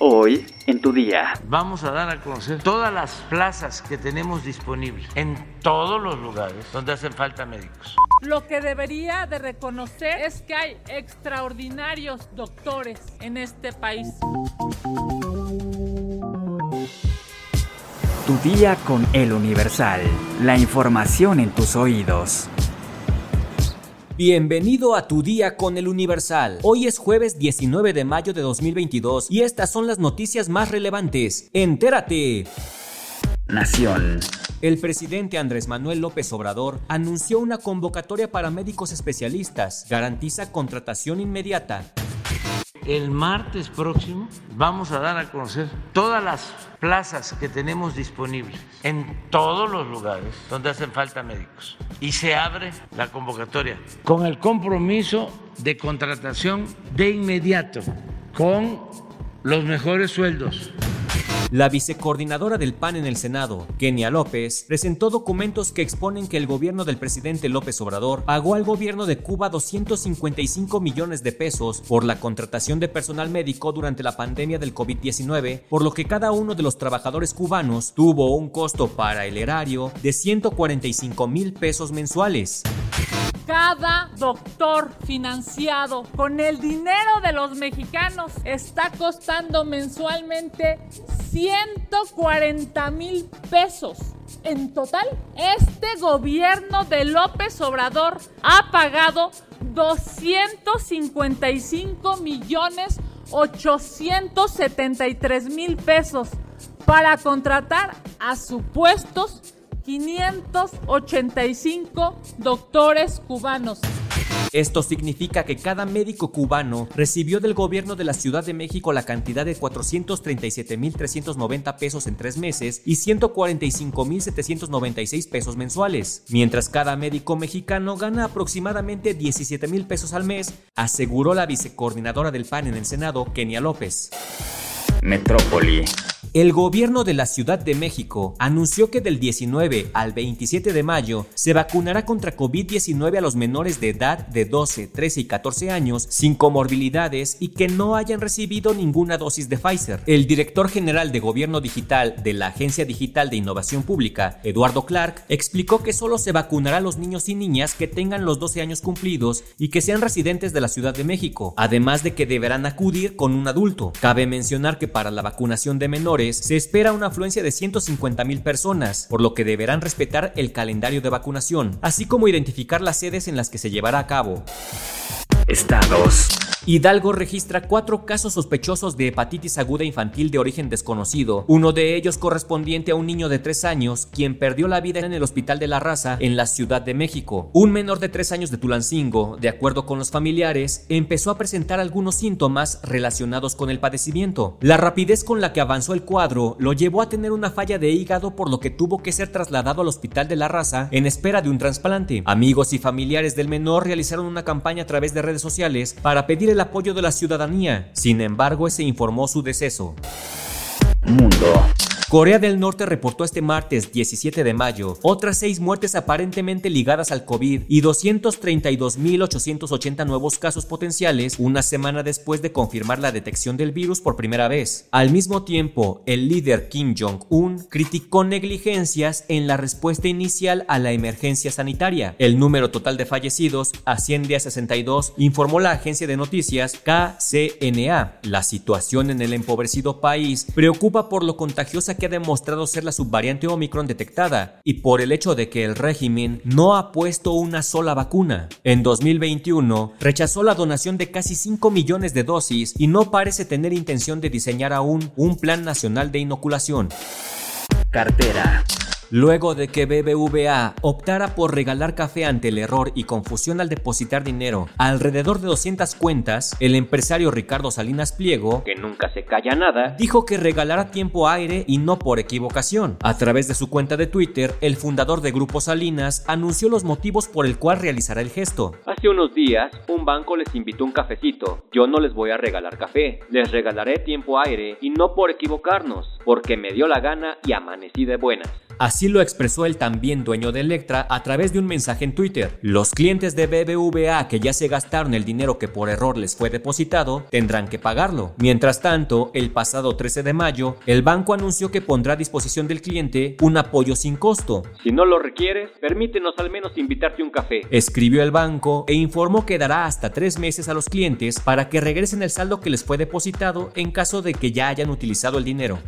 Hoy en tu día. Vamos a dar a conocer todas las plazas que tenemos disponibles en todos los lugares donde hacen falta médicos. Lo que debería de reconocer es que hay extraordinarios doctores en este país. Tu día con el Universal. La información en tus oídos. Bienvenido a tu día con el Universal. Hoy es jueves 19 de mayo de 2022 y estas son las noticias más relevantes. Entérate. Nación. El presidente Andrés Manuel López Obrador anunció una convocatoria para médicos especialistas. Garantiza contratación inmediata. El martes próximo vamos a dar a conocer todas las plazas que tenemos disponibles en todos los lugares donde hacen falta médicos. Y se abre la convocatoria. Con el compromiso de contratación de inmediato, con los mejores sueldos la vicecoordinadora del PAN en el Senado, Kenia López, presentó documentos que exponen que el gobierno del presidente López Obrador pagó al gobierno de Cuba 255 millones de pesos por la contratación de personal médico durante la pandemia del COVID-19, por lo que cada uno de los trabajadores cubanos tuvo un costo para el erario de 145 mil pesos mensuales. Cada doctor financiado con el dinero de los mexicanos está costando mensualmente 140 mil pesos. En total, este gobierno de López Obrador ha pagado 255 millones 873 mil pesos para contratar a supuestos 585 doctores cubanos. Esto significa que cada médico cubano recibió del gobierno de la Ciudad de México la cantidad de 437.390 pesos en tres meses y 145.796 pesos mensuales, mientras cada médico mexicano gana aproximadamente 17.000 pesos al mes, aseguró la vicecoordinadora del PAN en el Senado, Kenia López. Metrópoli. El gobierno de la Ciudad de México anunció que del 19 al 27 de mayo se vacunará contra COVID-19 a los menores de edad de 12, 13 y 14 años sin comorbilidades y que no hayan recibido ninguna dosis de Pfizer. El director general de Gobierno Digital de la Agencia Digital de Innovación Pública, Eduardo Clark, explicó que solo se vacunará a los niños y niñas que tengan los 12 años cumplidos y que sean residentes de la Ciudad de México, además de que deberán acudir con un adulto. Cabe mencionar que para la vacunación de menores se espera una afluencia de 150 mil personas, por lo que deberán respetar el calendario de vacunación, así como identificar las sedes en las que se llevará a cabo. Estados. Hidalgo registra cuatro casos sospechosos de hepatitis aguda infantil de origen desconocido, uno de ellos correspondiente a un niño de tres años, quien perdió la vida en el Hospital de la Raza en la Ciudad de México. Un menor de tres años de Tulancingo, de acuerdo con los familiares, empezó a presentar algunos síntomas relacionados con el padecimiento. La rapidez con la que avanzó el cuadro lo llevó a tener una falla de hígado por lo que tuvo que ser trasladado al Hospital de la Raza en espera de un trasplante. Amigos y familiares del menor realizaron una campaña a través de redes sociales para pedir el apoyo de la ciudadanía. Sin embargo, se informó su deceso. Mundo. Corea del Norte reportó este martes 17 de mayo otras seis muertes aparentemente ligadas al COVID y 232.880 nuevos casos potenciales una semana después de confirmar la detección del virus por primera vez. Al mismo tiempo, el líder Kim Jong-un criticó negligencias en la respuesta inicial a la emergencia sanitaria. El número total de fallecidos asciende a 62, informó la agencia de noticias KCNA. La situación en el empobrecido país preocupa por lo contagiosa que ha demostrado ser la subvariante Omicron detectada y por el hecho de que el régimen no ha puesto una sola vacuna. En 2021 rechazó la donación de casi 5 millones de dosis y no parece tener intención de diseñar aún un plan nacional de inoculación. Cartera. Luego de que BBVA optara por regalar café ante el error y confusión al depositar dinero alrededor de 200 cuentas, el empresario Ricardo Salinas Pliego, que nunca se calla nada, dijo que regalará tiempo aire y no por equivocación. A través de su cuenta de Twitter, el fundador de Grupo Salinas anunció los motivos por el cual realizará el gesto. Hace unos días, un banco les invitó un cafecito. Yo no les voy a regalar café, les regalaré tiempo aire y no por equivocarnos, porque me dio la gana y amanecí de buenas. Así lo expresó el también dueño de Electra a través de un mensaje en Twitter. Los clientes de BBVA que ya se gastaron el dinero que por error les fue depositado tendrán que pagarlo. Mientras tanto, el pasado 13 de mayo, el banco anunció que pondrá a disposición del cliente un apoyo sin costo. Si no lo requieres, permítenos al menos invitarte un café. Escribió el banco e informó que dará hasta tres meses a los clientes para que regresen el saldo que les fue depositado en caso de que ya hayan utilizado el dinero.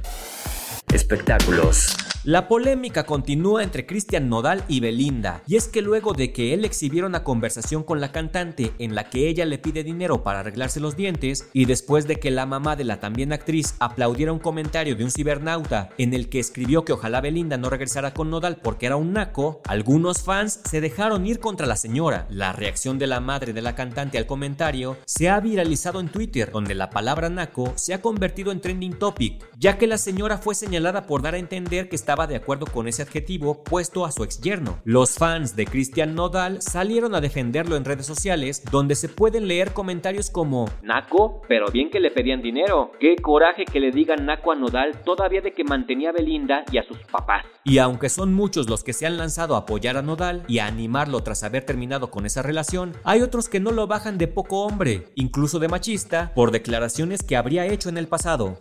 Espectáculos. La polémica continúa entre Cristian Nodal y Belinda, y es que luego de que él exhibiera una conversación con la cantante en la que ella le pide dinero para arreglarse los dientes, y después de que la mamá de la también actriz aplaudiera un comentario de un cibernauta en el que escribió que ojalá Belinda no regresara con Nodal porque era un naco, algunos fans se dejaron ir contra la señora. La reacción de la madre de la cantante al comentario se ha viralizado en Twitter, donde la palabra naco se ha convertido en trending topic, ya que la señora fue señalada por dar a entender que estaba de acuerdo con ese adjetivo puesto a su ex yerno. Los fans de Cristian Nodal salieron a defenderlo en redes sociales, donde se pueden leer comentarios como Naco, pero bien que le pedían dinero. Qué coraje que le digan Naco a Nodal todavía de que mantenía a Belinda y a sus papás. Y aunque son muchos los que se han lanzado a apoyar a Nodal y a animarlo tras haber terminado con esa relación, hay otros que no lo bajan de poco hombre, incluso de machista, por declaraciones que habría hecho en el pasado.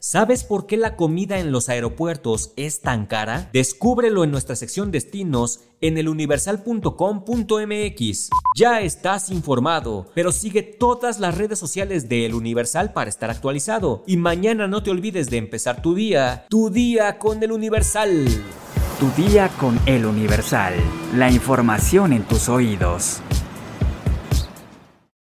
¿Sabes por qué la comida en los aeropuertos es tan cara? Descúbrelo en nuestra sección destinos en eluniversal.com.mx. Ya estás informado, pero sigue todas las redes sociales de El Universal para estar actualizado. Y mañana no te olvides de empezar tu día, tu día con El Universal. Tu día con El Universal. La información en tus oídos.